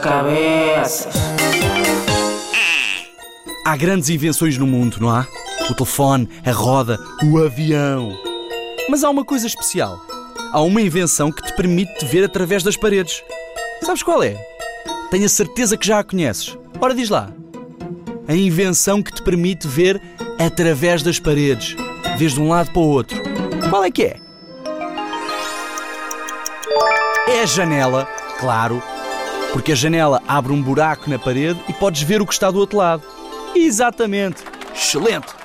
cabeças. Há grandes invenções no mundo, não há? O telefone, a roda, o avião. Mas há uma coisa especial. Há uma invenção que te permite te ver através das paredes. Sabes qual é? Tenho a certeza que já a conheces. Ora, diz lá. A invenção que te permite ver através das paredes. Vês de um lado para o outro. Qual é que é? É a janela, claro. Porque a janela abre um buraco na parede e podes ver o que está do outro lado. Exatamente. Excelente.